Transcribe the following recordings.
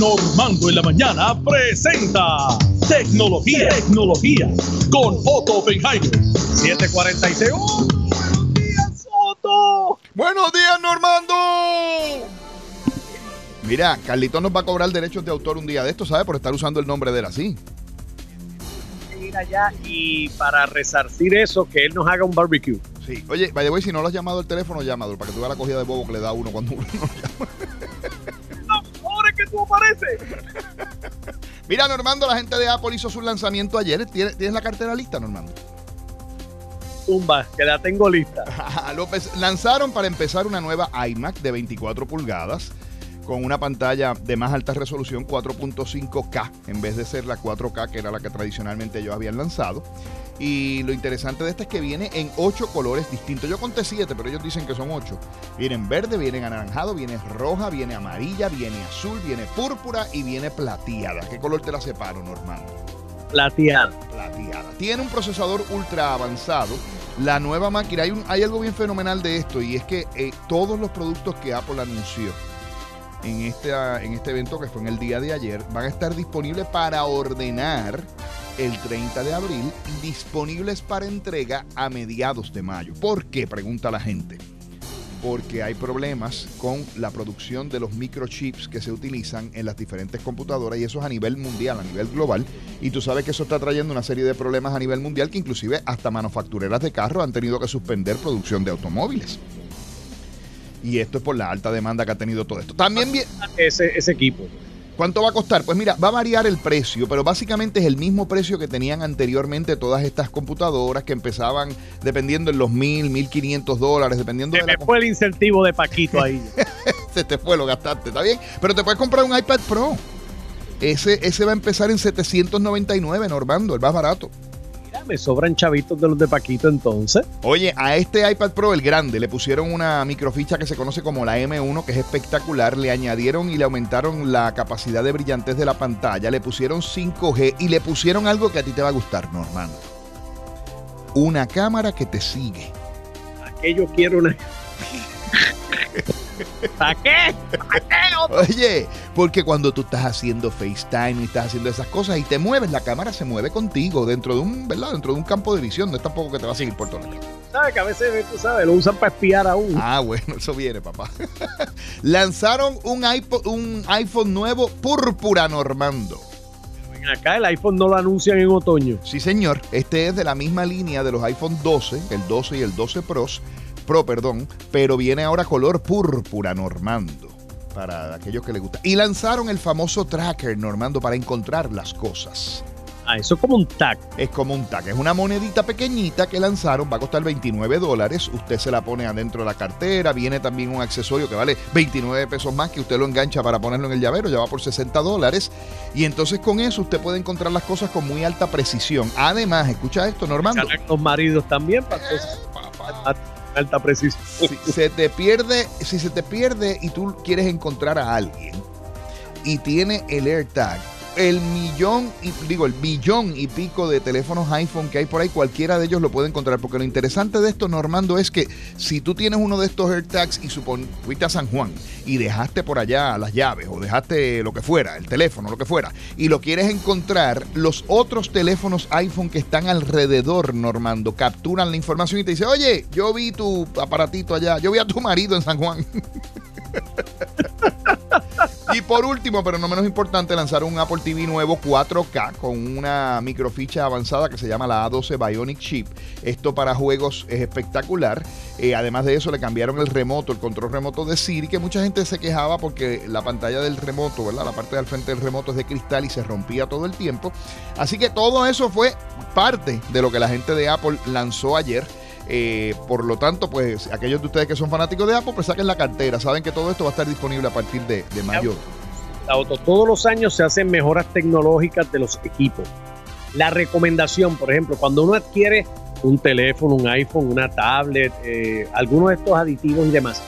Normando en la mañana presenta Tecnología, Tecnología con Otto Oppenheimer. 746. ¡Oh, buenos días, Otto. Buenos días, Normando. Mira, Carlito nos va a cobrar derechos de autor un día de esto, ¿sabe? Por estar usando el nombre de él así. Ir allá y para resarcir eso, que él nos haga un barbecue. Sí. Oye, vaya, voy, si no lo has llamado al teléfono, llámalo para que tú veas la cogida de bobo que le da a uno cuando uno lo llama. Mira, Normando, la gente de Apple hizo su lanzamiento ayer. ¿Tienes, ¿tienes la cartera lista, Normando? Tumba, que la tengo lista. López, lanzaron para empezar una nueva iMac de 24 pulgadas con una pantalla de más alta resolución 4.5K en vez de ser la 4K que era la que tradicionalmente ellos habían lanzado. Y lo interesante de esta es que viene en 8 colores distintos. Yo conté 7, pero ellos dicen que son 8. Vienen verde, viene anaranjado, viene roja, viene amarilla, viene azul, viene púrpura y viene plateada. ¿Qué color te la separo, Normando? Plateada. Plateada. Tiene un procesador ultra avanzado. La nueva máquina, hay, un, hay algo bien fenomenal de esto y es que eh, todos los productos que Apple anunció en este, en este evento que fue en el día de ayer van a estar disponibles para ordenar el 30 de abril y disponibles para entrega a mediados de mayo. ¿Por qué? Pregunta la gente. Porque hay problemas con la producción de los microchips que se utilizan en las diferentes computadoras y eso es a nivel mundial, a nivel global. Y tú sabes que eso está trayendo una serie de problemas a nivel mundial que inclusive hasta manufactureras de carros han tenido que suspender producción de automóviles. Y esto es por la alta demanda que ha tenido todo esto. También bien. Ese, ese equipo. ¿Cuánto va a costar? Pues mira, va a variar el precio, pero básicamente es el mismo precio que tenían anteriormente todas estas computadoras que empezaban dependiendo en los mil, mil quinientos dólares, dependiendo Se de me la... fue el incentivo de Paquito ahí. Se te fue, lo gastaste, ¿está bien? Pero te puedes comprar un iPad Pro. Ese, ese va a empezar en 799, Normando, el más barato. Me sobran chavitos de los de Paquito entonces. Oye, a este iPad Pro, el grande, le pusieron una microficha que se conoce como la M1, que es espectacular. Le añadieron y le aumentaron la capacidad de brillantez de la pantalla. Le pusieron 5G y le pusieron algo que a ti te va a gustar, Normando. Una cámara que te sigue. Aquello quiero una. ¿Para qué? ¿Para qué? Oye, porque cuando tú estás haciendo FaceTime y estás haciendo esas cosas y te mueves, la cámara se mueve contigo dentro de un, ¿verdad? Dentro de un campo de visión. No es tampoco que te va a seguir por todo. ¿Sabes que a veces, tú sabes, lo usan para espiar a uno? Ah, bueno, eso viene, papá. Lanzaron un iPhone, un iPhone nuevo púrpura, Normando. Acá el iPhone no lo anuncian en otoño. Sí, señor. Este es de la misma línea de los iPhone 12, el 12 y el 12 Pros, Pro, perdón, pero viene ahora color púrpura, Normando, para aquellos que les gusta. Y lanzaron el famoso tracker, Normando, para encontrar las cosas. Ah, eso es como un tag. Es como un tag, es una monedita pequeñita que lanzaron, va a costar 29 dólares, usted se la pone adentro de la cartera, viene también un accesorio que vale 29 pesos más que usted lo engancha para ponerlo en el llavero, ya va por 60 dólares, y entonces con eso usted puede encontrar las cosas con muy alta precisión. Además, escucha esto, Normando. Los maridos también para cosas alta precisión. si se te pierde, si se te pierde y tú quieres encontrar a alguien y tiene el AirTag, el millón y digo el billón y pico de teléfonos iPhone que hay por ahí, cualquiera de ellos lo puede encontrar. Porque lo interesante de esto, Normando, es que si tú tienes uno de estos AirTags y supon fuiste a San Juan y dejaste por allá las llaves o dejaste lo que fuera, el teléfono, lo que fuera, y lo quieres encontrar, los otros teléfonos iPhone que están alrededor, Normando, capturan la información y te dicen, oye, yo vi tu aparatito allá, yo vi a tu marido en San Juan. Y por último, pero no menos importante, lanzaron un Apple TV nuevo 4K con una microficha avanzada que se llama la A12 Bionic Chip. Esto para juegos es espectacular. Eh, además de eso, le cambiaron el remoto, el control remoto de Siri, que mucha gente se quejaba porque la pantalla del remoto, ¿verdad? La parte del frente del remoto es de cristal y se rompía todo el tiempo. Así que todo eso fue parte de lo que la gente de Apple lanzó ayer. Eh, por lo tanto, pues aquellos de ustedes que son fanáticos de Apple, pues saquen la cartera. Saben que todo esto va a estar disponible a partir de, de mayo. Auto, todos los años se hacen mejoras tecnológicas de los equipos. La recomendación, por ejemplo, cuando uno adquiere un teléfono, un iPhone, una tablet, eh, alguno de estos aditivos y demás,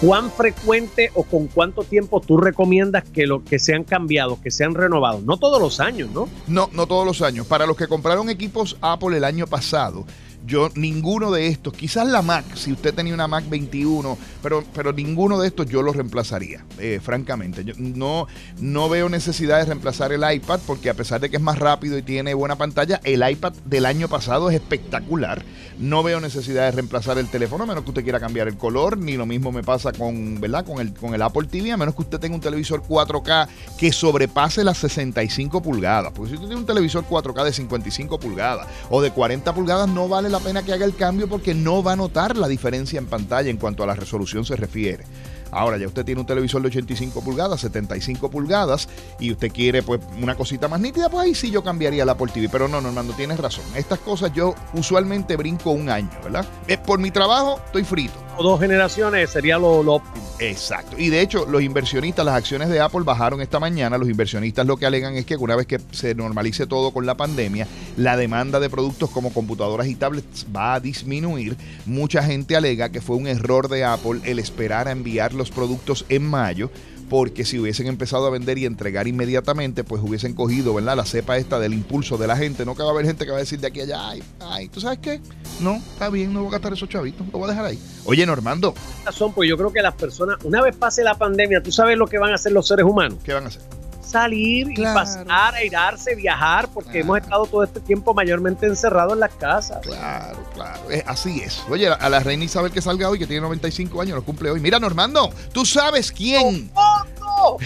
¿cuán frecuente o con cuánto tiempo tú recomiendas que, lo, que sean cambiados, que sean renovados? No todos los años, ¿no? No, no todos los años. Para los que compraron equipos Apple el año pasado, yo ninguno de estos, quizás la Mac, si usted tenía una Mac 21, pero, pero ninguno de estos yo lo reemplazaría, eh, francamente. Yo no, no veo necesidad de reemplazar el iPad porque a pesar de que es más rápido y tiene buena pantalla, el iPad del año pasado es espectacular. No veo necesidad de reemplazar el teléfono a menos que usted quiera cambiar el color, ni lo mismo me pasa con, ¿verdad? con, el, con el Apple TV, a menos que usted tenga un televisor 4K que sobrepase las 65 pulgadas. Porque si usted tiene un televisor 4K de 55 pulgadas o de 40 pulgadas, no vale la pena que haga el cambio porque no va a notar la diferencia en pantalla en cuanto a la resolución se refiere. Ahora ya usted tiene un televisor de 85 pulgadas, 75 pulgadas y usted quiere pues una cosita más nítida, pues ahí sí yo cambiaría la Apple TV. Pero no, Normando, tienes razón. Estas cosas yo usualmente brinco un año, ¿verdad? Por mi trabajo, estoy frito. Dos generaciones sería lo, lo óptimo. Exacto. Y de hecho, los inversionistas, las acciones de Apple bajaron esta mañana. Los inversionistas lo que alegan es que una vez que se normalice todo con la pandemia, la demanda de productos como computadoras y tablets va a disminuir. Mucha gente alega que fue un error de Apple el esperar a enviar los productos en mayo porque si hubiesen empezado a vender y entregar inmediatamente, pues hubiesen cogido, ¿verdad? La cepa esta del impulso de la gente. No que va a haber gente que va a decir de aquí a allá, ay, ay, ¿tú sabes qué? No, está bien, no voy a gastar esos chavitos, lo voy a dejar ahí. Oye, Normando. Son, pues yo creo que las personas, una vez pase la pandemia, ¿tú sabes lo que van a hacer los seres humanos? ¿Qué van a hacer? Salir y pasar, airarse, viajar, porque hemos estado todo este tiempo mayormente encerrados en las casas. Claro, claro. así es. Oye, a la reina Isabel que salga hoy, que tiene 95 años, lo cumple hoy. Mira, Normando, ¿tú sabes quién? ¡Oh,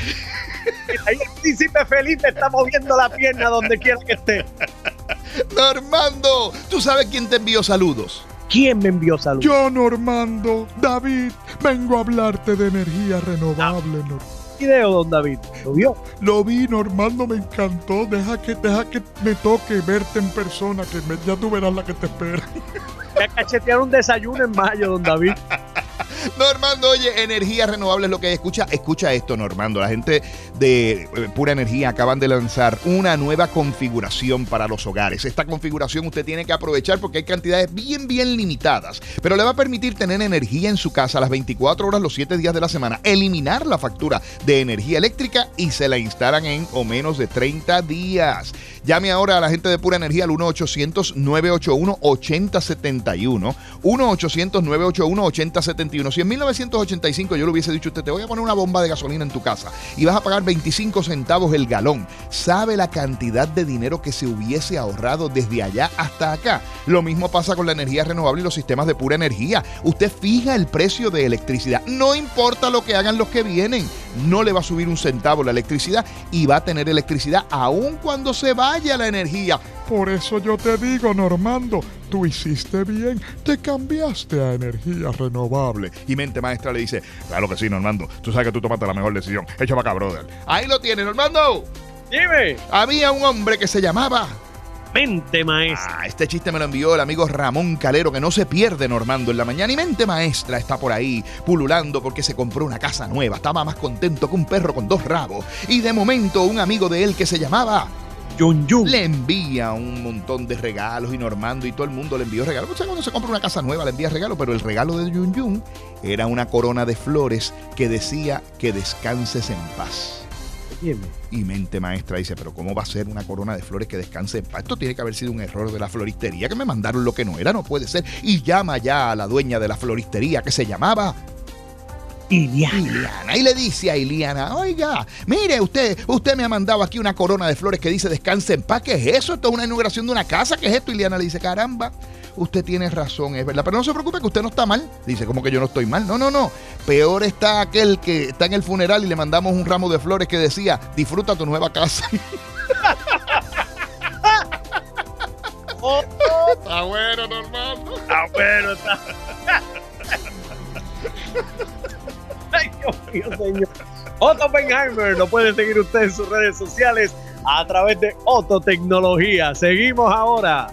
Ahí el príncipe feliz está moviendo la pierna donde quiera que esté. Normando, ¿tú sabes quién te envió saludos? ¿Quién me envió saludos? Yo, Normando. David, vengo a hablarte de energía renovable, ah. Normando video, don David? ¿Lo vio? Lo vi, Normando, me encantó. Deja que, deja que me toque verte en persona, que ya tú verás la que te espera. Ya cachetearon un desayuno en mayo, don David. Normando, oye, energía renovable es lo que escucha. Escucha esto, Normando. La gente de eh, Pura Energía acaban de lanzar una nueva configuración para los hogares. Esta configuración usted tiene que aprovechar porque hay cantidades bien, bien limitadas. Pero le va a permitir tener energía en su casa las 24 horas, los 7 días de la semana. Eliminar la factura de energía eléctrica y se la instalan en o menos de 30 días. Llame ahora a la gente de Pura Energía al 1-800-981-8071. 1-800-981-8071 si en 1985 yo le hubiese dicho a usted, te voy a poner una bomba de gasolina en tu casa y vas a pagar 25 centavos el galón, ¿sabe la cantidad de dinero que se hubiese ahorrado desde allá hasta acá? Lo mismo pasa con la energía renovable y los sistemas de pura energía. Usted fija el precio de electricidad, no importa lo que hagan los que vienen, no le va a subir un centavo la electricidad y va a tener electricidad aun cuando se vaya la energía. Por eso yo te digo, Normando, tú hiciste bien, te cambiaste a energía renovable. Y mente maestra le dice, claro que sí, Normando, tú sabes que tú tomaste la mejor decisión. Echa para acá, brother. Ahí lo tienes, Normando. Dime. Había un hombre que se llamaba Mente Maestra. Ah, este chiste me lo envió el amigo Ramón Calero, que no se pierde Normando en la mañana. Y Mente Maestra está por ahí, pululando porque se compró una casa nueva. Estaba más contento que un perro con dos rabos. Y de momento, un amigo de él que se llamaba Yun Yun. Le envía un montón de regalos y Normando y todo el mundo le envió regalos. O sea, cuando se compra una casa nueva le envía regalos, pero el regalo de Yun Yun era una corona de flores que decía que descanses en paz. Y mente maestra dice, pero ¿cómo va a ser una corona de flores que descanse en paz? Esto tiene que haber sido un error de la floristería, que me mandaron lo que no era, no puede ser. Y llama ya a la dueña de la floristería que se llamaba Iliana. Y le dice a Iliana, oiga, mire usted, usted me ha mandado aquí una corona de flores que dice descanse en paz. ¿Qué es eso? Esto es una inauguración de una casa. ¿Qué es esto? Iliana le dice, caramba, usted tiene razón, es verdad. Pero no se preocupe que usted no está mal. Dice, ¿cómo que yo no estoy mal? No, no, no. Peor está aquel que está en el funeral y le mandamos un ramo de flores que decía, disfruta tu nueva casa. está bueno, normal. Está bueno, está. Ay, Dios mío, señor. Otto Oppenheimer lo puede seguir usted en sus redes sociales a través de Otto Tecnología. Seguimos ahora